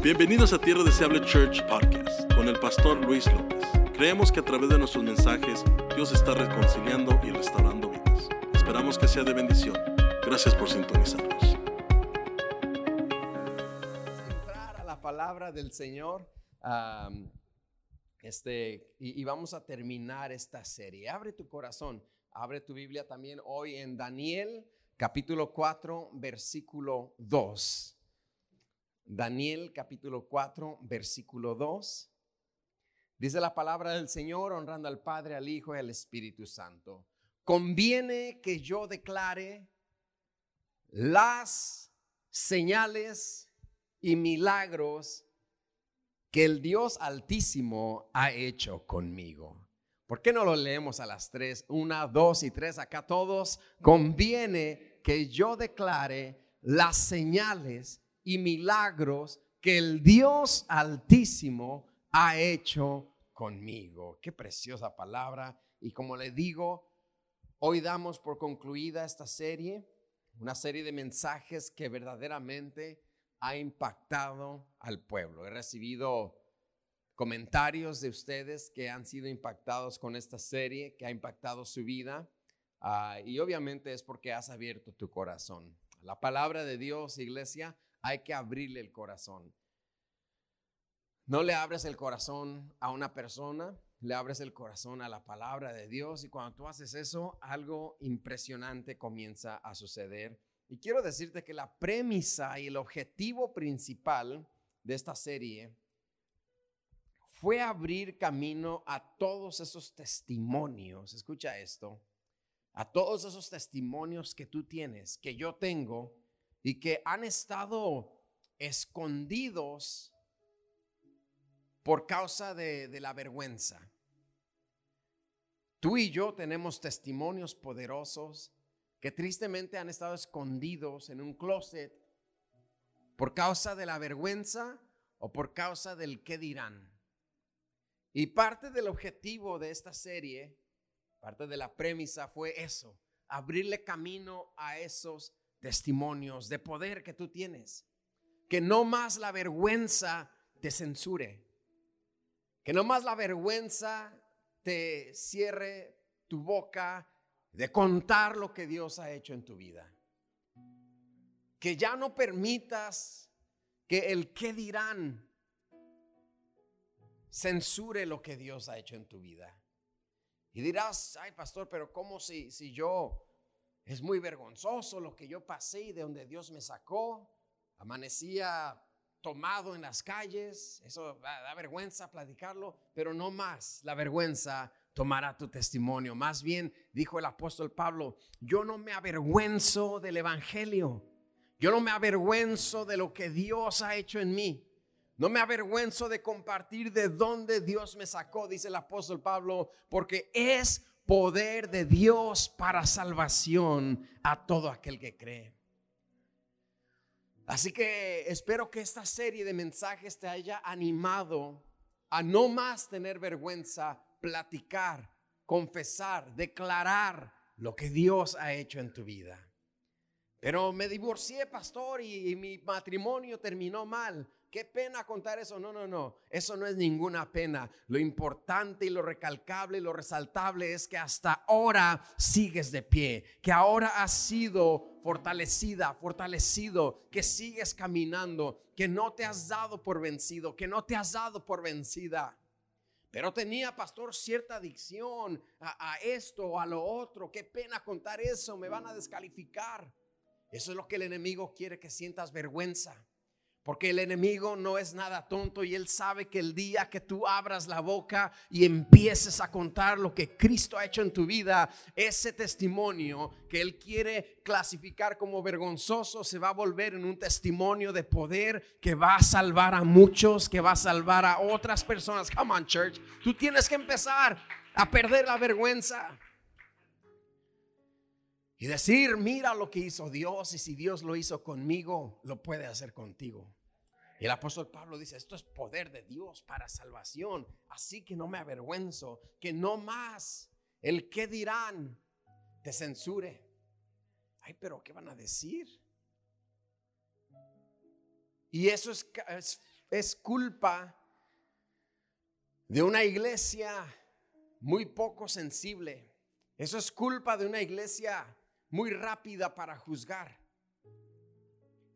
Bienvenidos a Tierra Deseable Church Podcast con el pastor Luis López. Creemos que a través de nuestros mensajes Dios está reconciliando y restaurando vidas. Esperamos que sea de bendición. Gracias por sintonizarnos. entrar a la palabra del Señor. am, este, y, y vamos a terminar esta serie. Abre tu corazón, abre tu Biblia también hoy en Daniel, capítulo 4, versículo 2. Daniel, capítulo 4, versículo 2. Dice la palabra del Señor, honrando al Padre, al Hijo y al Espíritu Santo. Conviene que yo declare las señales y milagros que el Dios Altísimo ha hecho conmigo. ¿Por qué no lo leemos a las tres? Una, dos y tres. Acá todos. Conviene que yo declare las señales y milagros que el Dios Altísimo ha hecho conmigo. Qué preciosa palabra. Y como le digo, hoy damos por concluida esta serie, una serie de mensajes que verdaderamente ha impactado al pueblo. He recibido comentarios de ustedes que han sido impactados con esta serie, que ha impactado su vida. ah, y obviamente es porque has abierto tu corazón. La palabra de Dios, iglesia, hay que abrirle el corazón. No le abres el corazón a una persona, le abres el corazón a la palabra de Dios y cuando tú haces eso, algo impresionante comienza a suceder. Y quiero decirte que la premisa y el objetivo principal de esta serie fue abrir camino a todos esos testimonios, escucha esto, a todos esos testimonios que tú tienes, que yo tengo y que han estado escondidos por causa de, de la vergüenza. Tú y yo tenemos testimonios poderosos que tristemente han estado escondidos en un closet por causa de la vergüenza o por causa del qué dirán. Y parte del objetivo de esta serie, parte de la premisa fue eso, abrirle camino a esos testimonios de poder que tú tienes. Que no más la vergüenza te censure. Que no más la vergüenza te cierre tu boca de contar lo que Dios ha hecho en tu vida. Que ya no permitas que el qué dirán censure lo que Dios ha hecho en tu vida. Y dirás, ay pastor, pero ¿cómo si, si yo es muy vergonzoso lo que yo pasé y de donde Dios me sacó? Amanecía tomado en las calles, eso da, vergüenza platicarlo, pero no más la vergüenza tomará tu testimonio. Más bien, dijo el apóstol Pablo, yo no me avergüenzo del Evangelio, yo no me avergüenzo de lo que Dios ha hecho en mí. No me avergüenzo de compartir de dónde Dios me sacó, dice el apóstol Pablo, porque es poder de Dios para salvación a todo aquel que cree. Así que espero que esta serie de mensajes te haya animado a no más tener vergüenza, platicar, confesar, declarar lo que Dios ha hecho en tu vida. Pero me divorcié, pastor, y, y mi matrimonio terminó mal. Qué pena contar eso. No, no, no. Eso no es ninguna pena. Lo importante y lo recalcable y lo resaltable es que hasta ahora sigues de pie, que ahora has sido fortalecida, fortalecido, que sigues caminando, que no te has dado por vencido, que no te has dado por vencida. Pero tenía, pastor, cierta adicción a, a esto o a lo otro. Qué pena contar eso. Me van a descalificar. Eso es lo que el enemigo quiere que sientas vergüenza. Porque el enemigo no es nada tonto y él sabe que el día que tú abras la boca y empieces a contar lo que Cristo ha hecho en tu vida, ese testimonio que él quiere clasificar como vergonzoso se va a volver en un testimonio de poder que va a salvar a muchos, que va a salvar a otras personas. Come on, church. Tú tienes que empezar a perder la vergüenza. Y decir, mira lo que hizo Dios y si Dios lo hizo conmigo, lo puede hacer contigo. Y el apóstol Pablo dice, esto es poder de Dios para salvación. Así que no me avergüenzo, que no más el que dirán te censure. Ay, pero ¿qué van a decir? Y eso es, es es culpa de una iglesia muy poco sensible. Eso es culpa de una iglesia muy rápida para juzgar.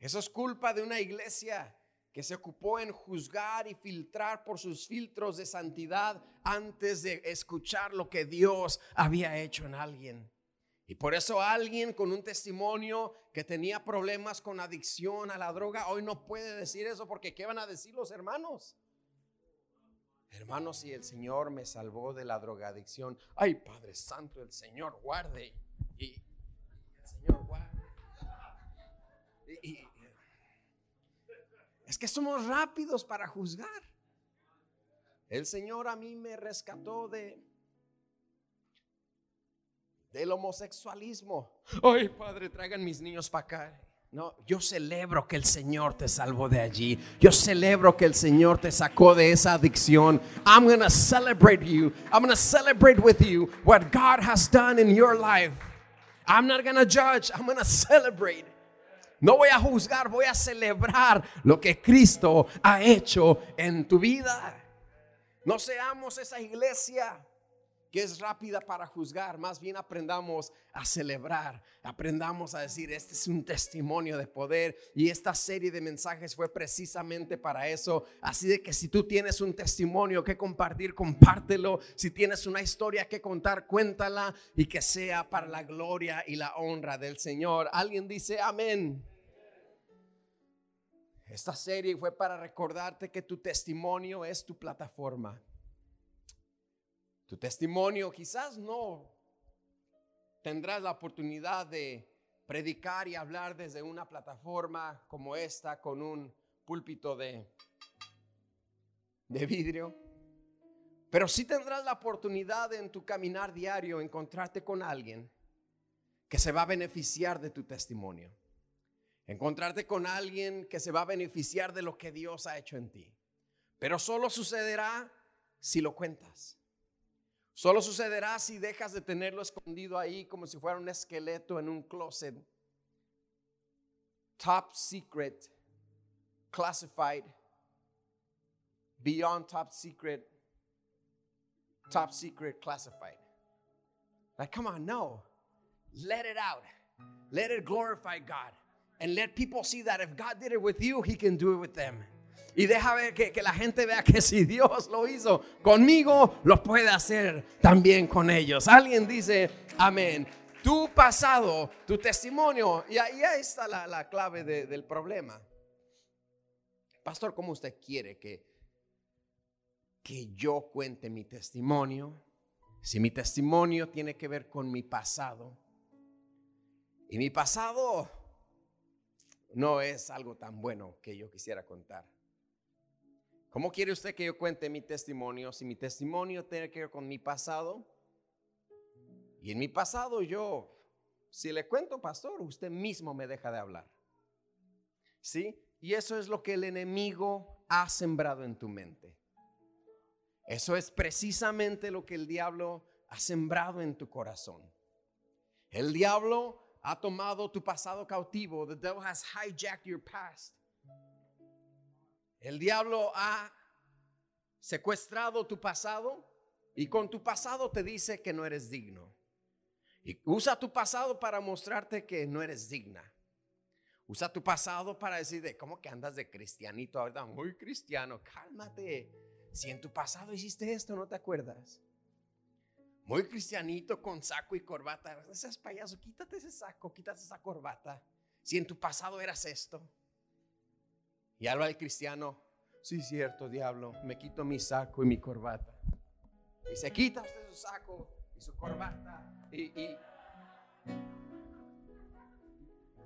Eso es culpa de una iglesia que se ocupó en juzgar y filtrar por sus filtros de santidad antes de escuchar lo que Dios había hecho en alguien. Y por eso alguien con un testimonio que tenía problemas con adicción a la droga, hoy no puede decir eso porque ¿qué van a decir los hermanos? Hermanos, si el Señor me salvó de la drogadicción, ay Padre Santo, el Señor guarde. Y el Señor guarde. y, es que somos rápidos para juzgar. El Señor a mí me rescató de del homosexualismo. Ay, Padre, traigan mis niños para acá. No, yo celebro que el Señor te salvó de allí. Yo celebro que el Señor te sacó de esa adicción. I'm going to celebrate you. I'm going to celebrate with you what God has done in your life. I'm not going to judge. I'm going to celebrate. No voy a juzgar, voy a celebrar lo que Cristo ha hecho en tu vida. No seamos esa iglesia que es rápida para juzgar, más bien aprendamos a celebrar, aprendamos a decir, este es un testimonio de poder y esta serie de mensajes fue precisamente para eso. Así de que si tú tienes un testimonio que compartir, compártelo. Si tienes una historia que contar, cuéntala y que sea para la gloria y la honra del Señor. Alguien dice, amén. Esta serie fue para recordarte que tu testimonio es tu plataforma. Tu testimonio quizás no tendrás la oportunidad de predicar y hablar desde una plataforma como esta con un púlpito de, de vidrio. Pero sí tendrás la oportunidad en tu caminar diario encontrarte con alguien que se va a beneficiar de tu testimonio. Encontrarte con alguien que se va a beneficiar de lo que Dios ha hecho en ti. Pero solo sucederá si lo cuentas. Solo sucederá si dejas de tenerlo escondido ahí como si fuera un esqueleto en un closet. Top secret, classified, beyond top secret, top secret, classified. Like, come on, no. Let it out. Let it glorify God. And let people see that if God did it with you, He can do it with them. Y deja ver que, que, la gente vea que si Dios lo hizo conmigo, lo puede hacer también con ellos. Alguien dice, amén. Tu pasado, tu testimonio, y ahí está la, la clave de, del problema. Pastor, ¿cómo usted quiere que, que yo cuente mi testimonio? Si mi testimonio tiene que ver con mi pasado, y mi pasado no es algo tan bueno que yo quisiera contar. ¿Cómo quiere usted que yo cuente mi testimonio si mi testimonio tiene que ver con mi pasado? Y en mi pasado yo, si le cuento, pastor, usted mismo me deja de hablar. ¿Sí? Y eso es lo que el enemigo ha sembrado en tu mente. Eso es precisamente lo que el diablo ha sembrado en tu corazón. El diablo ha tomado tu pasado cautivo. The devil has hijacked your past. El diablo ha secuestrado tu pasado y con tu pasado te dice que no eres digno. Y usa tu pasado para mostrarte que no eres digna. Usa tu pasado para decir, de, ¿cómo que andas de cristianito ahorita? Muy cristiano, cálmate. Si en tu pasado hiciste esto, ¿no te acuerdas? Muy cristianito con saco y corbata. Ese payaso, quítate ese saco, quítate esa corbata. Si en tu pasado eras esto. Y habla el cristiano, sí, cierto, diablo, me quito mi saco y mi corbata. Y se quita usted su saco y su corbata. Y, y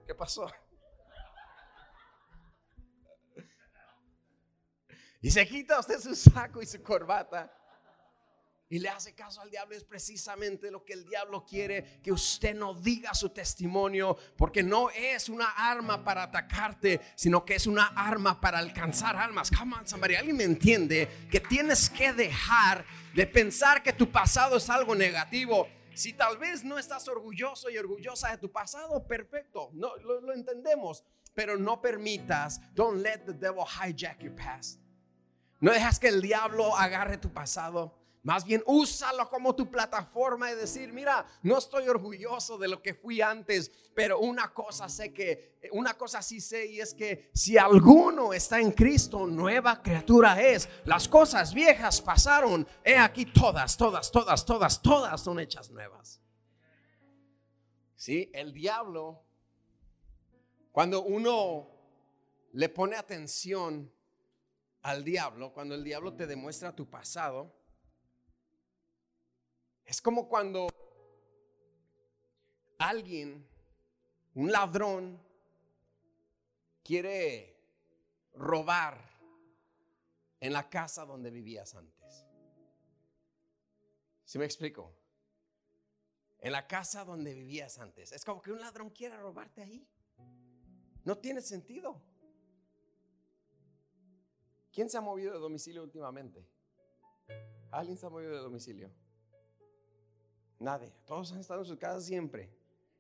¿qué pasó? Y se quita usted su saco y su corbata y le hace caso al diablo, es precisamente lo que el diablo quiere, que usted no diga su testimonio, porque no es una arma para atacarte, sino que es una arma para alcanzar almas. Come on, somebody, alguien me entiende que tienes que dejar de pensar que tu pasado es algo negativo. Si tal vez no estás orgulloso y orgullosa de tu pasado, perfecto, no lo, lo entendemos. pero no permitas, don't let the devil hijack your past. No dejas que el diablo agarre tu pasado. Más bien úsalo como tu plataforma y decir, mira, no estoy orgulloso de lo que fui antes, pero una cosa sé que, una cosa sí sé y es que si alguno está en Cristo, nueva criatura es. Las cosas viejas pasaron, he aquí todas, todas, todas, todas, todas son hechas nuevas. Sí, el diablo, cuando uno le pone atención al diablo, cuando el diablo te demuestra tu pasado, es como cuando alguien, un ladrón, quiere robar en la casa donde vivías antes. ¿Sí me explico? En la casa donde vivías antes. Es como que un ladrón quiere robarte ahí. No tiene sentido. ¿Quién se ha movido de domicilio últimamente? ¿Alguien se ha movido de domicilio? Nadie. Todos han estado en su casa siempre.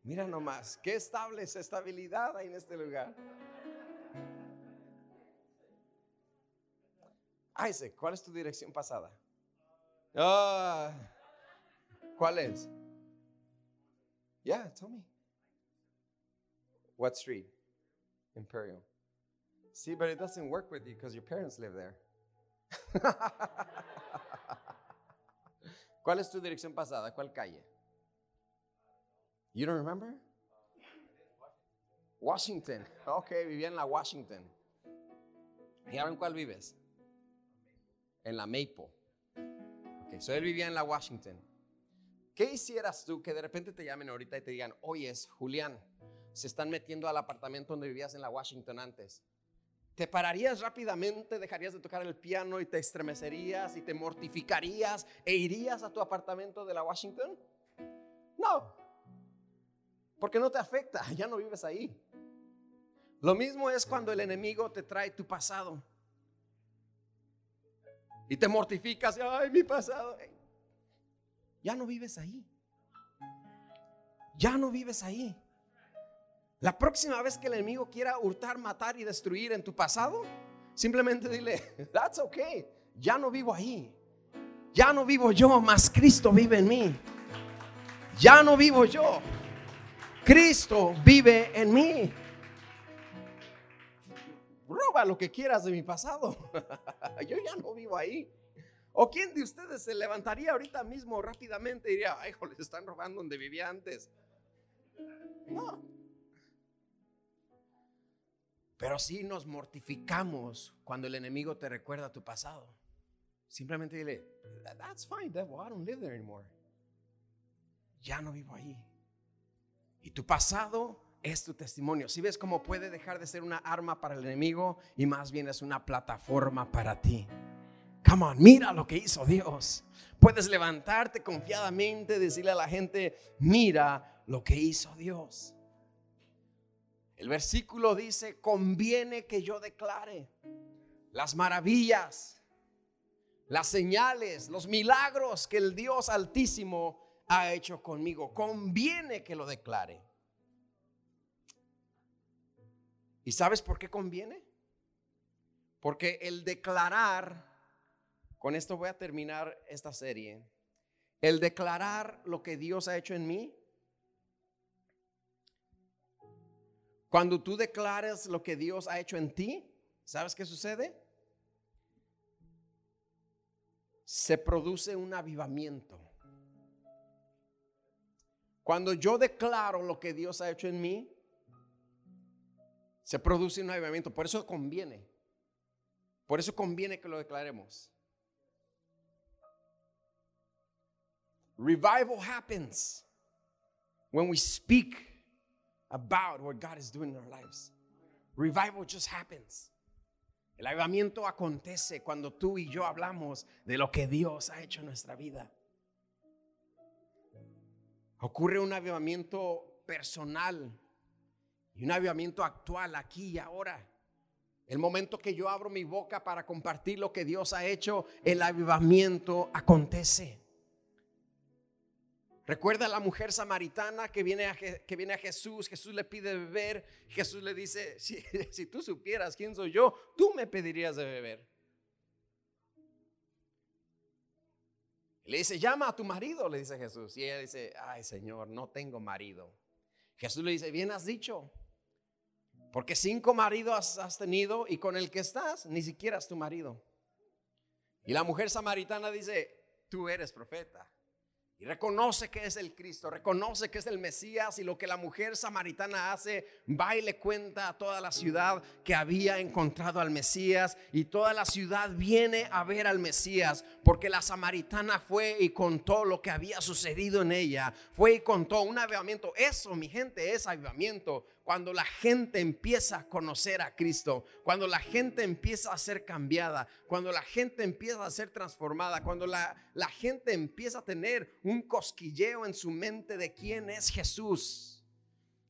Mira nomás, qué estable esa estabilidad hay en este lugar. Isaac, ¿cuál es tu dirección pasada? Ah, ¿Cuál es? Yeah, tell me. What street? Imperial. See, but it doesn't work with you because your parents live there. ¿Cuál es tu dirección pasada? ¿Cuál calle? You don't remember? Washington. Ok, vivía en la Washington. ¿Y ahora en cuál vives? En la Maple. Ok, so él vivía en la Washington. ¿Qué hicieras tú que de repente te llamen ahorita y te digan, oye, es Julián, se están metiendo al apartamento donde vivías en la Washington antes? ¿Te pararías rápidamente, dejarías de tocar el piano y te estremecerías y te mortificarías e irías a tu apartamento de la Washington? No, porque no te afecta, ya no vives ahí. Lo mismo es cuando el enemigo te trae tu pasado y te mortificas, ay, mi pasado. Ya no vives ahí. Ya no vives ahí. La próxima vez que el enemigo quiera hurtar, matar y destruir en tu pasado, simplemente dile, that's okay, ya no vivo ahí. Ya no vivo yo, más Cristo vive en mí. Ya no vivo yo. Cristo vive en mí. Roba lo que quieras de mi pasado. yo ya no vivo ahí. ¿O quién de ustedes se levantaría ahorita mismo rápidamente y diría, ay, les están robando donde vivía antes? No. Pero sí nos mortificamos cuando el enemigo te recuerda tu pasado. Simplemente dile, that's fine, devil, I don't live there anymore. Ya no vivo ahí. Y tu pasado es tu testimonio. Si ves cómo puede dejar de ser una arma para el enemigo y más bien es una plataforma para ti. Come on, mira lo que hizo Dios. Puedes levantarte confiadamente, decirle a la gente, mira lo que hizo Dios. El versículo dice, conviene que yo declare las maravillas, las señales, los milagros que el Dios altísimo ha hecho conmigo. Conviene que lo declare. ¿Y sabes por qué conviene? Porque el declarar, con esto voy a terminar esta serie, el declarar lo que Dios ha hecho en mí Cuando tú declaras lo que Dios ha hecho en ti, ¿sabes qué sucede? Se produce un avivamiento. Cuando yo declaro lo que Dios ha hecho en mí, se produce un avivamiento. Por eso conviene. Por eso conviene que lo declaremos. Revival happens when we speak about what God is doing in our lives. Revival just happens. El avivamiento acontece cuando tú y yo hablamos de lo que Dios ha hecho en nuestra vida. Ocurre un avivamiento personal y un avivamiento actual aquí y ahora. El momento que yo abro mi boca para compartir lo que Dios ha hecho, el avivamiento acontece. Recuerda a la mujer samaritana que viene, a, que viene a Jesús, Jesús le pide beber, Jesús le dice, si, si tú supieras quién soy yo, tú me pedirías de beber. Le dice, llama a tu marido, le dice Jesús. Y ella dice, ay Señor, no tengo marido. Jesús le dice, bien has dicho, porque cinco maridos has, tenido y con el que estás ni siquiera es tu marido. Y la mujer samaritana dice, tú eres profeta. Y reconoce que es el Cristo, reconoce que es el Mesías y lo que la mujer samaritana hace, va y le cuenta a toda la ciudad que había encontrado al Mesías y toda la ciudad viene a ver al Mesías porque la samaritana fue y contó lo que había sucedido en ella, fue y contó un avivamiento. Eso, mi gente, es avivamiento cuando la gente empieza a conocer a Cristo, cuando la gente empieza a ser cambiada, cuando la gente empieza a ser transformada, cuando la, la gente empieza a tener un cosquilleo en su mente de quién es Jesús.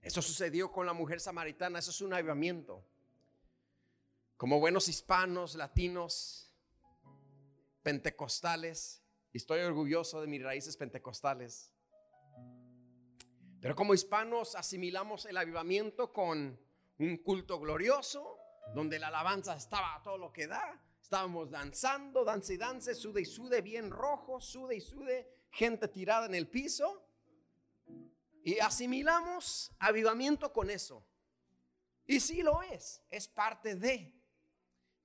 Eso sucedió con la mujer samaritana, eso es un avivamiento. Como buenos hispanos, latinos, pentecostales, y estoy orgulloso de mis raíces pentecostales. Pero como hispanos asimilamos el avivamiento con un culto glorioso, donde la alabanza estaba a todo lo que da. Estábamos danzando, danza y dance, sude y sude, bien rojo, sude y sude, gente tirada en el piso. Y asimilamos avivamiento con eso. Y sí lo es, es parte de.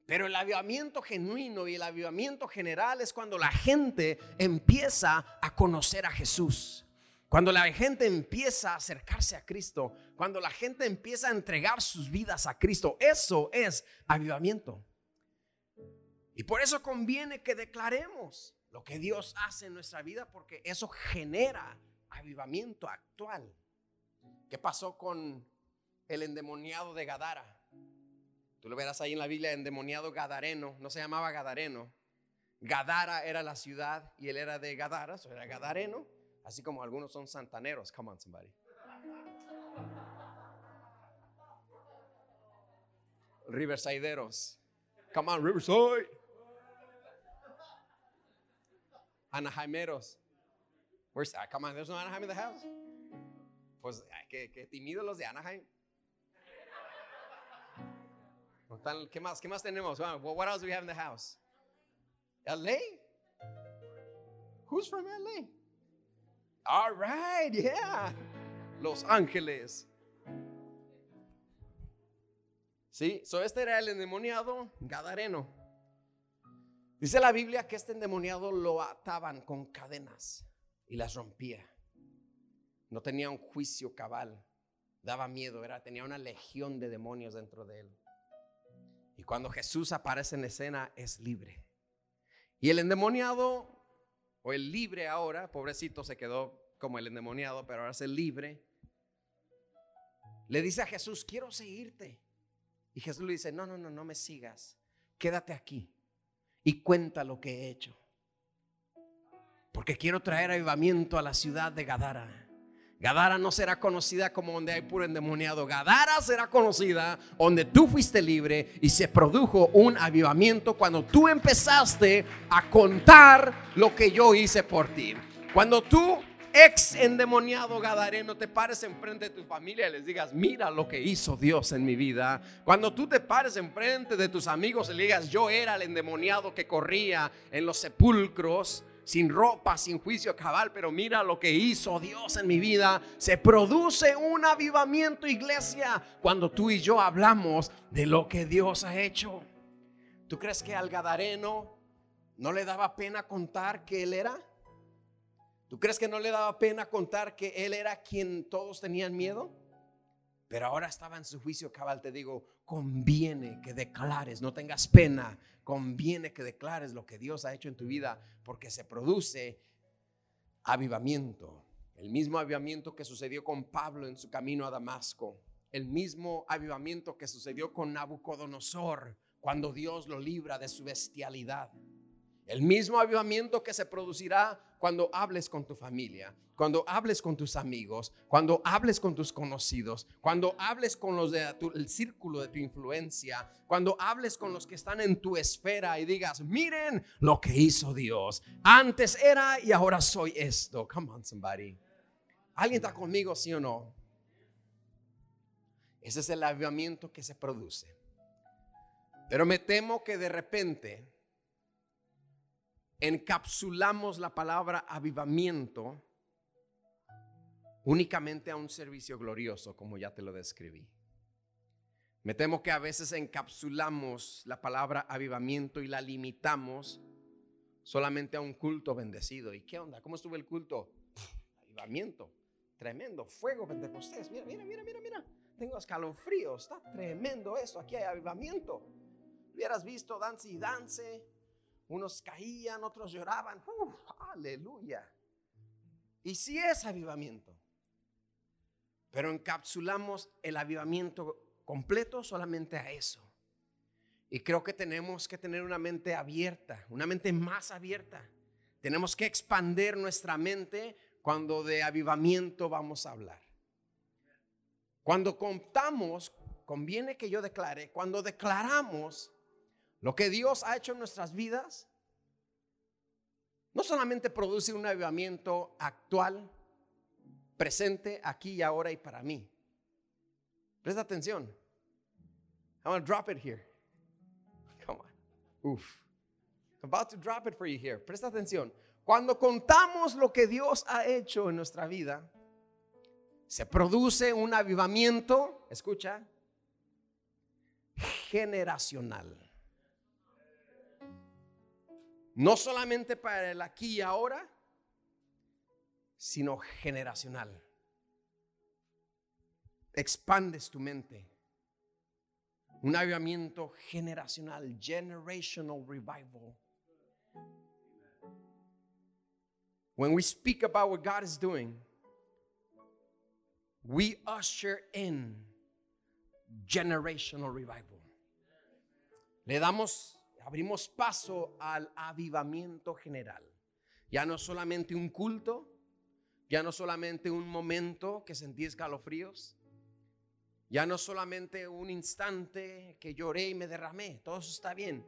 Pero el avivamiento genuino y el avivamiento general es cuando la gente empieza a conocer a Jesús. Cuando la gente empieza a acercarse a Cristo, cuando la gente empieza a entregar sus vidas a Cristo, eso es avivamiento. Y por eso conviene que declaremos lo que Dios hace en nuestra vida, porque eso genera avivamiento actual. ¿Qué pasó con el endemoniado de Gadara? Tú lo verás ahí en la Biblia, endemoniado gadareno, no se llamaba gadareno. Gadara era la ciudad y él era de Gadara, eso era gadareno. Así como algunos son santaneros. Come on, somebody. Riversideeros. Come on, Riverside. Anaheimeros. Where's, uh, come on, there's no Anaheim in the house. Pues que, que tímidos los de Anaheim. ¿Qué más? ¿Qué más tenemos? What else do we have in the house? LA? Who's from LA? All right, yeah. Los Ángeles. Sí, so este era el endemoniado gadareno. Dice la Biblia que este endemoniado lo ataban con cadenas y las rompía. No tenía un juicio cabal, daba miedo, era, tenía una legión de demonios dentro de él. Y cuando Jesús aparece en escena es libre. Y el endemoniado o el libre ahora, pobrecito se quedó como el endemoniado, pero ahora es el libre. Le dice a Jesús, quiero seguirte. Y Jesús le dice, no, no, no, no me sigas. Quédate aquí y cuenta lo que he hecho. Porque quiero traer avivamiento a la ciudad de Gadara. Gadara no será conocida como donde hay puro endemoniado. Gadara será conocida donde tú fuiste libre y se produjo un avivamiento cuando tú empezaste a contar lo que yo hice por ti. Cuando tú, ex endemoniado gadareno, te pares enfrente de tu familia y les digas, mira lo que hizo Dios en mi vida. Cuando tú te pares enfrente de tus amigos y le digas, yo era el endemoniado que corría en los sepulcros sin ropa, sin juicio cabal, pero mira lo que hizo Dios en mi vida. Se produce un avivamiento, iglesia, cuando tú y yo hablamos de lo que Dios ha hecho. ¿Tú crees que al Gadareno no le daba pena contar que él era? ¿Tú crees que no le daba pena contar que él era quien todos tenían miedo? Pero ahora estaba en su juicio cabal, te digo, conviene que declares, no tengas pena, conviene que declares lo que Dios ha hecho en tu vida, porque se produce avivamiento. El mismo avivamiento que sucedió con Pablo en su camino a Damasco, el mismo avivamiento que sucedió con Nabucodonosor cuando Dios lo libra de su bestialidad. El mismo avivamiento que se producirá cuando hables con tu familia, cuando hables con tus amigos, cuando hables con tus conocidos, cuando hables con los del círculo de tu influencia, cuando hables con los que están en tu esfera y digas, miren lo que hizo Dios. Antes era y ahora soy esto. Come on, somebody. ¿Alguien está conmigo, sí o no? Ese es el avivamiento que se produce. Pero me temo que de repente encapsulamos la palabra avivamiento únicamente a un servicio glorioso, como ya te lo describí. Me temo que a veces encapsulamos la palabra avivamiento y la limitamos solamente a un culto bendecido. ¿Y qué onda? ¿Cómo estuvo el culto? avivamiento, tremendo, fuego pentecostés. Mira, mira, mira, mira, mira. Tengo escalofríos, está tremendo esto. Aquí hay avivamiento. Hubieras visto dance y dance unos caían, otros lloraban. aleluya. Y sí es avivamiento. Pero encapsulamos el avivamiento completo solamente a eso. Y creo que tenemos que tener una mente abierta, una mente más abierta. Tenemos que expander nuestra mente cuando de avivamiento vamos a hablar. Cuando contamos, conviene que yo declare, cuando declaramos lo que Dios ha hecho en nuestras vidas no solamente produce un avivamiento actual, presente, aquí y ahora y para mí. Presta atención. I'm going to drop it here. Come on. Uf. I'm about to drop it for you here. Presta atención. Cuando contamos lo que Dios ha hecho en nuestra vida, se produce un avivamiento, escucha, generacional. No solamente para el aquí y ahora, sino generacional. Expandes tu mente. Un avivamiento generacional, generational revival. When we speak about what God is doing, we usher in generational revival. Le damos abrimos paso al avivamiento general. Ya no solamente un culto, ya no solamente un momento que sentí escalofríos, ya no solamente un instante que lloré y me derramé, todo eso está bien,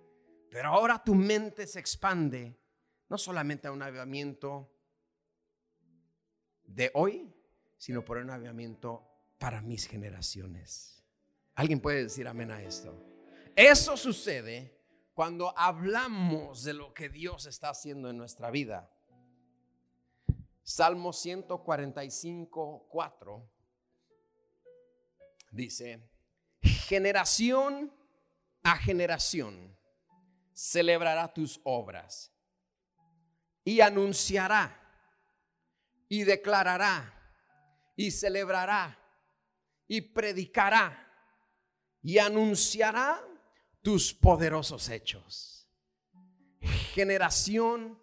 pero ahora tu mente se expande, no solamente a un avivamiento de hoy, sino por un avivamiento para mis generaciones. ¿Alguien puede decir amén a esto? Eso sucede cuando hablamos de lo que Dios está haciendo en nuestra vida. Salmo 145, 4 dice, generación a generación celebrará tus obras y anunciará y declarará y celebrará y predicará y anunciará tus poderosos hechos. Generación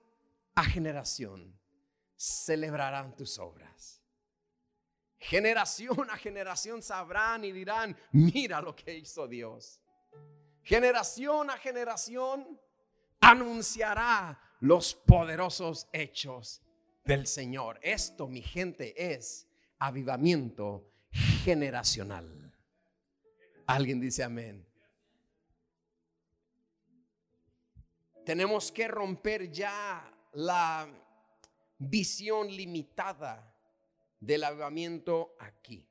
a generación celebrarán tus obras. Generación a generación sabrán y dirán, mira lo que hizo Dios. Generación a generación anunciará los poderosos hechos del Señor. Esto, mi gente, es avivamiento generacional. Alguien dice amén. Tenemos que romper ya la visión limitada del avivamiento aquí.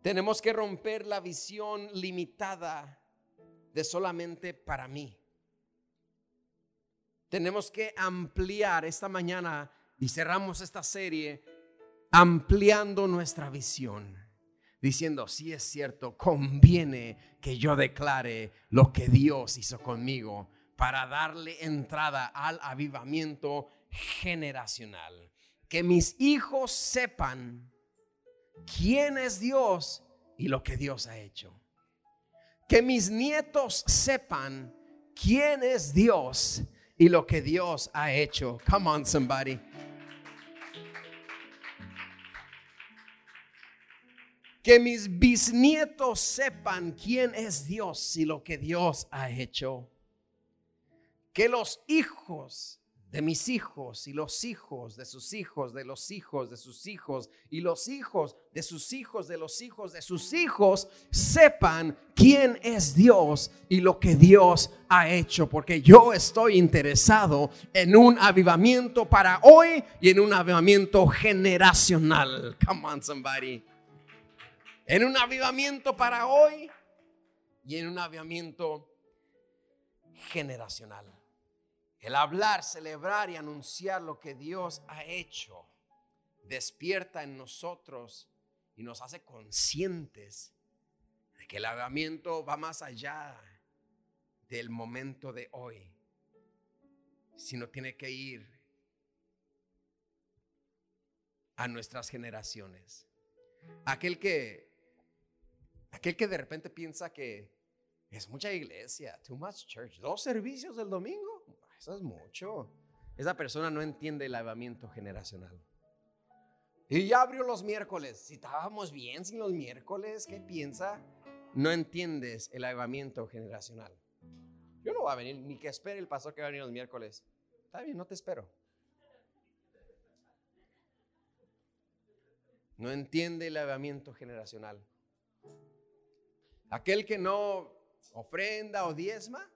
Tenemos que romper la visión limitada de solamente para mí. Tenemos que ampliar esta mañana y cerramos esta serie ampliando nuestra visión diciendo, si es cierto, conviene que yo declare lo que Dios hizo conmigo para darle entrada al avivamiento generacional. Que mis hijos sepan quién es Dios y lo que Dios ha hecho. Que mis nietos sepan quién es Dios y lo que Dios ha hecho. Come on, somebody. Que mis bisnietos sepan quién es Dios y lo que Dios ha hecho. que los hijos de mis hijos y los hijos de sus hijos, de los hijos de sus hijos y los hijos de sus hijos, de los hijos de sus hijos, sepan quién es Dios y lo que Dios ha hecho, porque yo estoy interesado en un avivamiento para hoy y en un avivamiento generacional. Come on, somebody. En un avivamiento para hoy y en un avivamiento generacional. El hablar, celebrar y anunciar lo que Dios ha hecho despierta en nosotros y nos hace conscientes de que el avivamiento va más allá del momento de hoy, sino tiene que ir a nuestras generaciones. Aquel que aquel que de repente piensa que es mucha iglesia, too much church, dos servicios del domingo. Eso es mucho. Esa persona no entiende el lavamiento generacional. Y ya abrió los miércoles. Si estábamos bien sin los miércoles, ¿qué piensa? No entiendes el lavamiento generacional. Yo no voy a venir, ni que espere el pastor que va a venir los miércoles. Está bien, no te espero. No entiende el lavamiento generacional. Aquel que no ofrenda o diezma,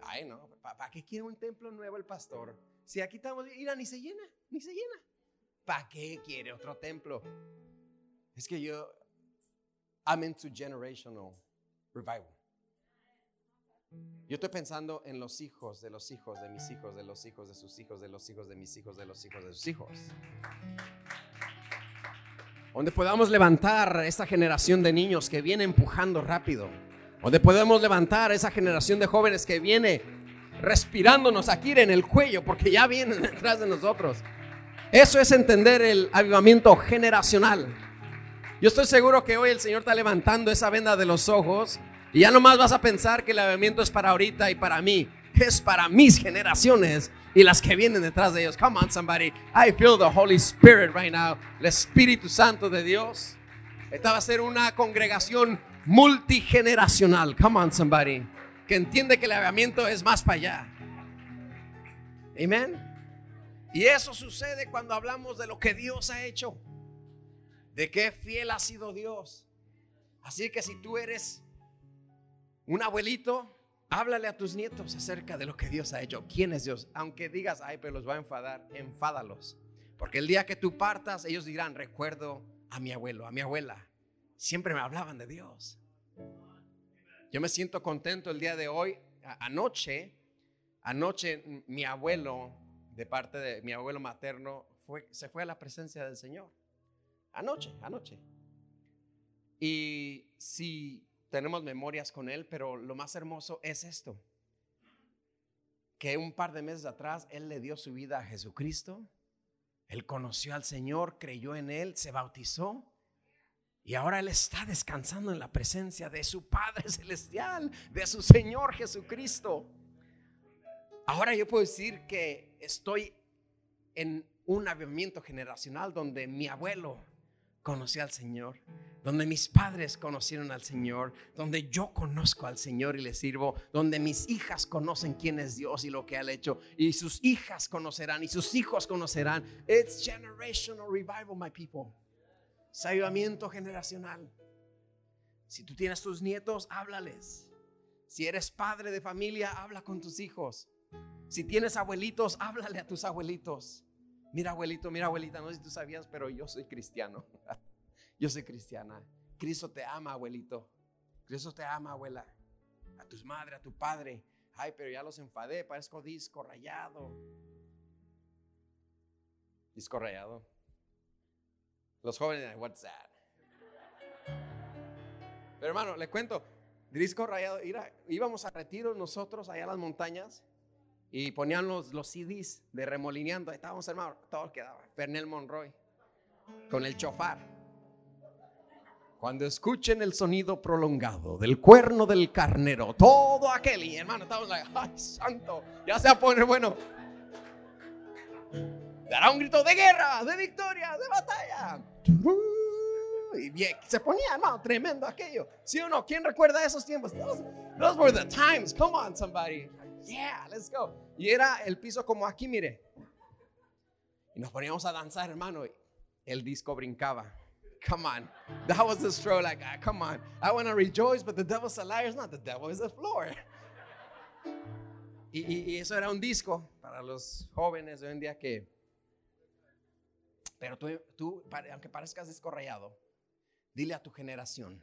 Ay, no, ¿para qué quiere un templo nuevo el pastor? Si aquí estamos, mira, ni se llena, ni se llena. ¿Para qué quiere otro templo? Es que yo, I'm into generational revival. Yo estoy pensando en los hijos de los hijos de mis hijos, de los hijos de sus hijos, de los hijos de mis hijos, de los hijos de sus hijos. Donde podamos levantar esta generación de niños que viene empujando rápido donde podemos levantar esa generación de jóvenes que viene respirándonos aquí en el cuello, porque ya vienen detrás de nosotros. Eso es entender el avivamiento generacional. Yo estoy seguro que hoy el Señor está levantando esa venda de los ojos y ya nomás vas a pensar que el avivamiento es para ahorita y para mí. Es para mis generaciones y las que vienen detrás de ellos. Come on, somebody. I feel the Holy Spirit right now. El Espíritu Santo de Dios. Esta va a ser una congregación multigeneracional. Come on, somebody. Que entiende que el avivamiento es más para allá. Amén. Y eso sucede cuando hablamos de lo que Dios ha hecho. De qué fiel ha sido Dios. Así que si tú eres un abuelito, háblale a tus nietos acerca de lo que Dios ha hecho. ¿Quién es Dios? Aunque digas, ay, pero los va a enfadar, enfádalos. Porque el día que tú partas, ellos dirán, recuerdo a mi abuelo, a mi abuela siempre me hablaban de Dios. Yo me siento contento el día de hoy. Anoche, anoche mi abuelo, de parte de mi abuelo materno, fue, se fue a la presencia del Señor. Anoche, anoche. Y si tenemos memorias con él, pero lo más hermoso es esto. Que un par de meses atrás él le dio su vida a Jesucristo. Él conoció al Señor, creyó en él, se bautizó y ahora Él está descansando en la presencia de su Padre Celestial, de su Señor Jesucristo. Ahora yo puedo decir que estoy en un avivamiento generacional donde mi abuelo conoció al Señor, donde mis padres conocieron al Señor, donde yo conozco al Señor y le sirvo, donde mis hijas conocen quién es Dios y lo que ha hecho, y sus hijas conocerán y sus hijos conocerán. It's generational revival, my people avivamiento generacional. Si tú tienes tus nietos, háblales. Si eres padre de familia, habla con tus hijos. Si tienes abuelitos, háblale a tus abuelitos. Mira abuelito, mira abuelita, no sé si tú sabías, pero yo soy cristiano. Yo soy cristiana. Cristo te ama, abuelito. Cristo te ama, abuela. A tus madre, a tu padre. Ay, pero ya los enfadé, parezco disco rayado. Disco rayado. Los jóvenes, what's that? Pero hermano, le cuento, disco rayado, íbamos a retiro nosotros allá a las montañas y ponían los, los CDs de remolineando. Estábamos, hermano, todo quedaba. Fernel Monroy con el chofar. Cuando escuchen el sonido prolongado del cuerno del carnero, todo aquel, y hermano, estábamos like, ay, santo, ya se va a poner bueno dará un grito de guerra, de victoria, de batalla. Y bien, se ponía, hermano, tremendo aquello. ¿Sí o no? ¿Quién recuerda esos tiempos? Those, were the times. Come on, somebody. Yeah, let's go. Y era el piso como aquí, mire. Y nos poníamos a danzar, hermano. Y el disco brincaba. Come on. That was the stroll. Like, ah, come on. I want to rejoice, but the devil's a liar. It's not the devil, it's the floor. Y, y, y, eso era un disco para los jóvenes de hoy en día que. Pero tú, tú aunque parezcas descorrellado, dile a tu generación,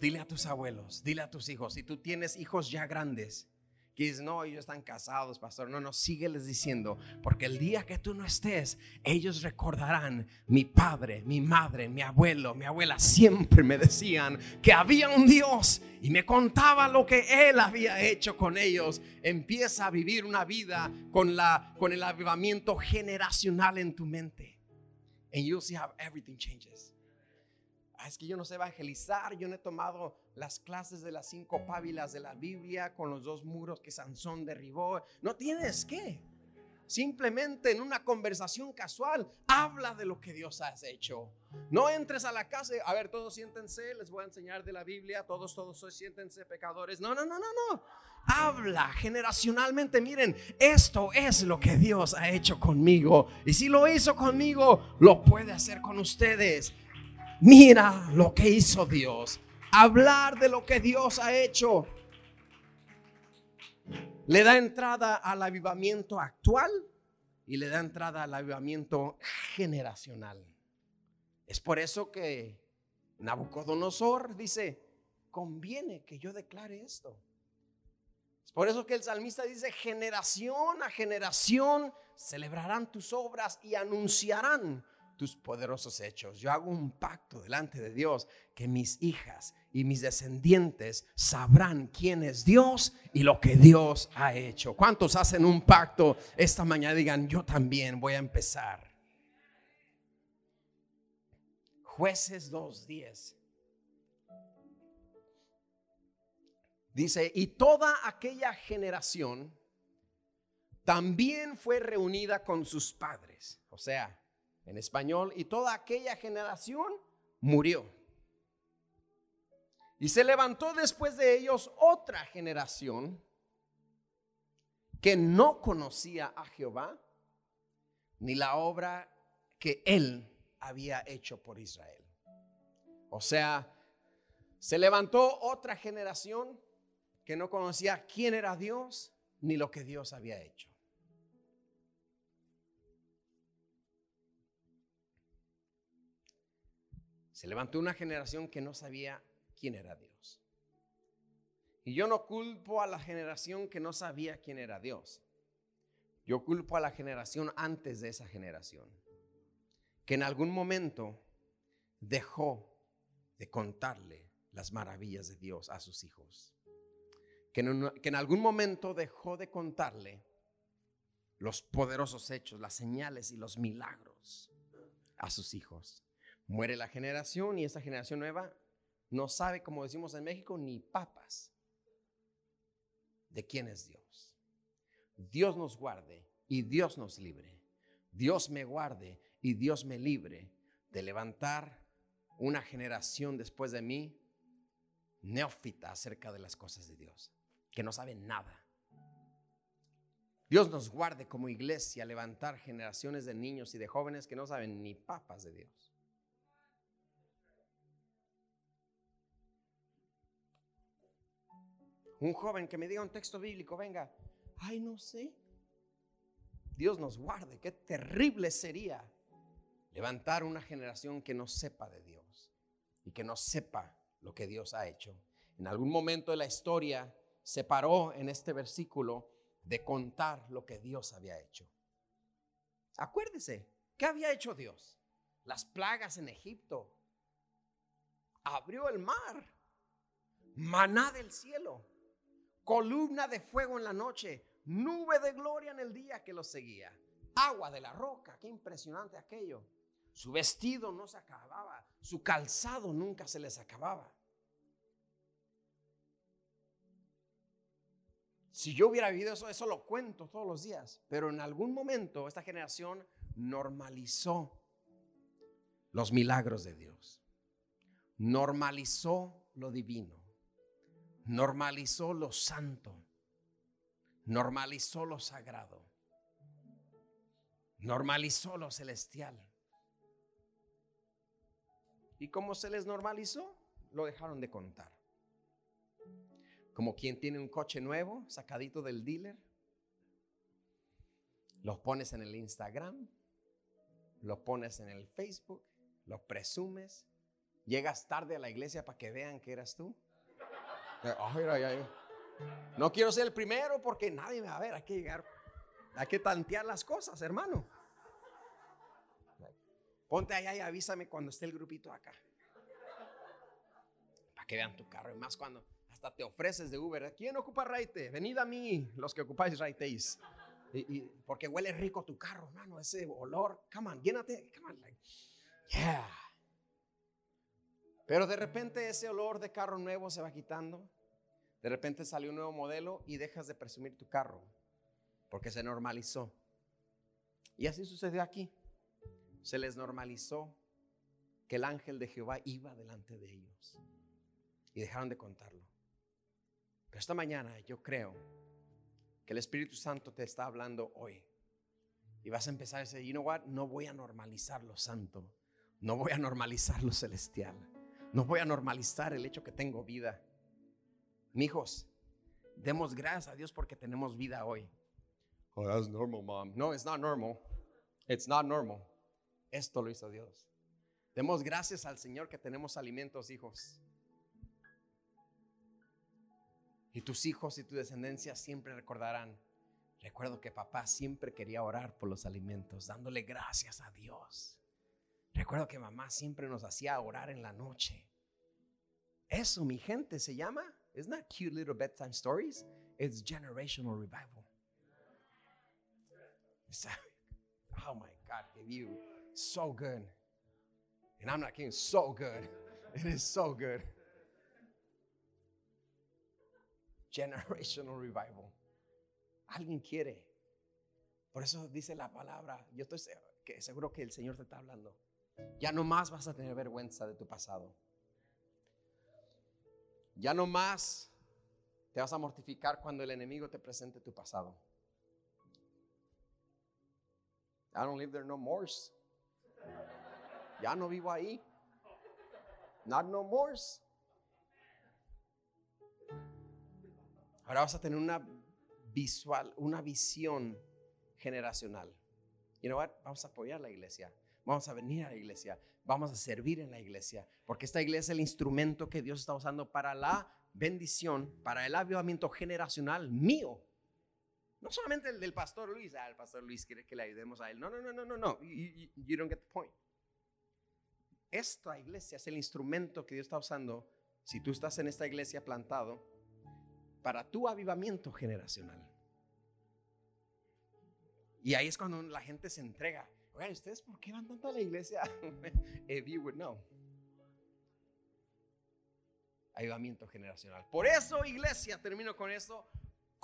dile a tus abuelos, dile a tus hijos. Si tú tienes hijos ya grandes, que no, ellos están casados, pastor. No, no, sígueles diciendo, porque el día que tú no estés, ellos recordarán, mi padre, mi madre, mi abuelo, mi abuela, siempre me decían que había un Dios y me contaba lo que Él había hecho con ellos. Empieza a vivir una vida con, la, con el avivamiento generacional en tu mente. And you'll see how everything changes. Ah, es que yo no sé evangelizar, yo no he tomado las clases de las cinco pábilas de la Biblia con los dos muros que Sansón derribó. No tienes que. Simplemente en una conversación casual, habla de lo que Dios ha hecho. No entres a la casa, a ver, todos siéntense, les voy a enseñar de la Biblia, todos, todos siéntense pecadores. No, no, no, no, no. Habla generacionalmente, miren, esto es lo que Dios ha hecho conmigo. Y si lo hizo conmigo, lo puede hacer con ustedes. Mira lo que hizo Dios. Hablar de lo que Dios ha hecho. Le da entrada al avivamiento actual y le da entrada al avivamiento generacional. Es por eso que Nabucodonosor dice, conviene que yo declare esto. Es por eso que el salmista dice, generación a generación celebrarán tus obras y anunciarán tus poderosos hechos. Yo hago un pacto delante de Dios que mis hijas y mis descendientes sabrán quién es Dios y lo que Dios ha hecho. ¿Cuántos hacen un pacto esta mañana? Digan, yo también voy a empezar. Jueces 2.10. Dice, y toda aquella generación también fue reunida con sus padres. O sea, en español, y toda aquella generación murió. Y se levantó después de ellos otra generación que no conocía a Jehová ni la obra que él había hecho por Israel. O sea, se levantó otra generación que no conocía quién era Dios ni lo que Dios había hecho. Se levantó una generación que no sabía quién era Dios. Y yo no culpo a la generación que no sabía quién era Dios. Yo culpo a la generación antes de esa generación, que en algún momento dejó de contarle las maravillas de Dios a sus hijos. Que en, en algún momento dejó de contarle los poderosos hechos, las señales y los milagros a sus hijos. Muere la generación y esa generación nueva no sabe, como decimos en México, ni papas de quién es Dios. Dios nos guarde y Dios nos libre. Dios me guarde y Dios me libre de levantar una generación después de mí neófita acerca de las cosas de Dios, que no sabe nada. Dios nos guarde como iglesia levantar generaciones de niños y de jóvenes que no saben ni papas de Dios. Un joven que me diga un texto bíblico, venga, ay, no sé. Dios nos guarde, qué terrible sería levantar una generación que no sepa de Dios y que no sepa lo que Dios ha hecho. En algún momento de la historia se paró en este versículo de contar lo que Dios había hecho. Acuérdese, ¿qué había hecho Dios? Las plagas en Egipto. Abrió el mar. Maná del cielo columna de fuego en la noche, nube de gloria en el día que los seguía, agua de la roca, qué impresionante aquello. Su vestido no se acababa, su calzado nunca se les acababa. Si yo hubiera vivido eso, eso lo cuento todos los días, pero en algún momento esta generación normalizó los milagros de Dios, normalizó lo divino normalizó lo santo, normalizó lo sagrado, normalizó lo celestial. ¿Y cómo se les normalizó? Lo dejaron de contar. Como quien tiene un coche nuevo, sacadito del dealer, los pones en el Instagram, los pones en el Facebook, los presumes, llegas tarde a la iglesia para que vean que eras tú. No quiero ser el primero porque nadie me va a ver. Hay que llegar, hay que tantear las cosas, hermano. Ponte allá y avísame cuando esté el grupito acá. Para que vean tu carro. Y más cuando hasta te ofreces de Uber. ¿Quién ocupa raite? Venid a mí, los que ocupáis raiteis. Y, porque huele rico tu carro, hermano. Ese olor. Come on, llénate. Come on, yeah. Pero de repente ese olor de carro nuevo se va quitando. De repente salió un nuevo modelo y dejas de presumir tu carro porque se normalizó. Y así sucedió aquí. Se les normalizó que el ángel de Jehová iba delante de ellos y dejaron de contarlo. Pero esta mañana yo creo que el Espíritu Santo te está hablando hoy y vas a empezar a decir, you know what, no voy a normalizar lo santo, no voy a normalizar lo celestial, no voy a normalizar el hecho que tengo vida. Mijos, demos gracias a Dios porque tenemos vida hoy. Oh, that's normal, mom. No, it's not normal. It's not normal. Esto lo hizo Dios. Demos gracias al Señor que tenemos alimentos, hijos. Y tus hijos y tu descendencia siempre recordarán. Recuerdo que papá siempre quería orar por los alimentos, dándole gracias a Dios. Recuerdo que mamá siempre nos hacía orar en la noche. Eso, mi gente, se llama Isn't that cute little bedtime stories? It's generational revival. oh my God, you so good. And I'm not kidding, so good. It is so good. Generational revival. Alguien quiere. Por eso dice la palabra. Yo estoy seguro que el Señor te está hablando. Ya no más vas a tener vergüenza de tu pasado. Ya no más te vas a mortificar cuando el enemigo te presente tu pasado. I don't live there no more. Ya no vivo ahí. Not no more. Ahora vas a tener una visual, una visión generacional. You know what? Vamos a apoyar la iglesia. Vamos a venir a la iglesia. Vamos a servir en la iglesia. Porque esta iglesia es el instrumento que Dios está usando para la bendición, para el avivamiento generacional mío. No solamente el del pastor Luis. Ah, el pastor Luis quiere que le ayudemos a él. No, no, no, no, no, no. You, you don't get the point. Esta iglesia es el instrumento que Dios está usando. Si tú estás en esta iglesia plantado, para tu avivamiento generacional. Y ahí es cuando la gente se entrega. Oigan, ¿ustedes por qué van tanto a la iglesia? If you would know. Ayudamiento generacional. Por eso, iglesia, termino con eso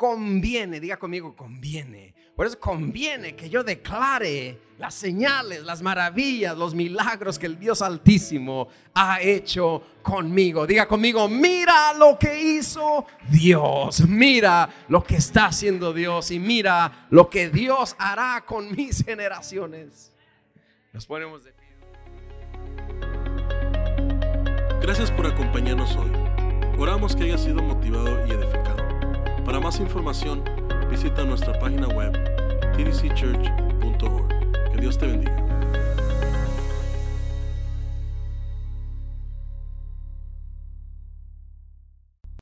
conviene, diga conmigo, conviene. Por eso conviene que yo declare las señales, las maravillas, los milagros que el Dios Altísimo ha hecho conmigo. Diga conmigo, mira lo que hizo Dios, mira lo que está haciendo Dios y mira lo que Dios hará con mis generaciones. Nos ponemos de pie. Gracias por acompañarnos hoy. Oramos que haya sido motivado y edificado. Para más información, visita nuestra página web tdcchurch.org. Que Dios te bendiga.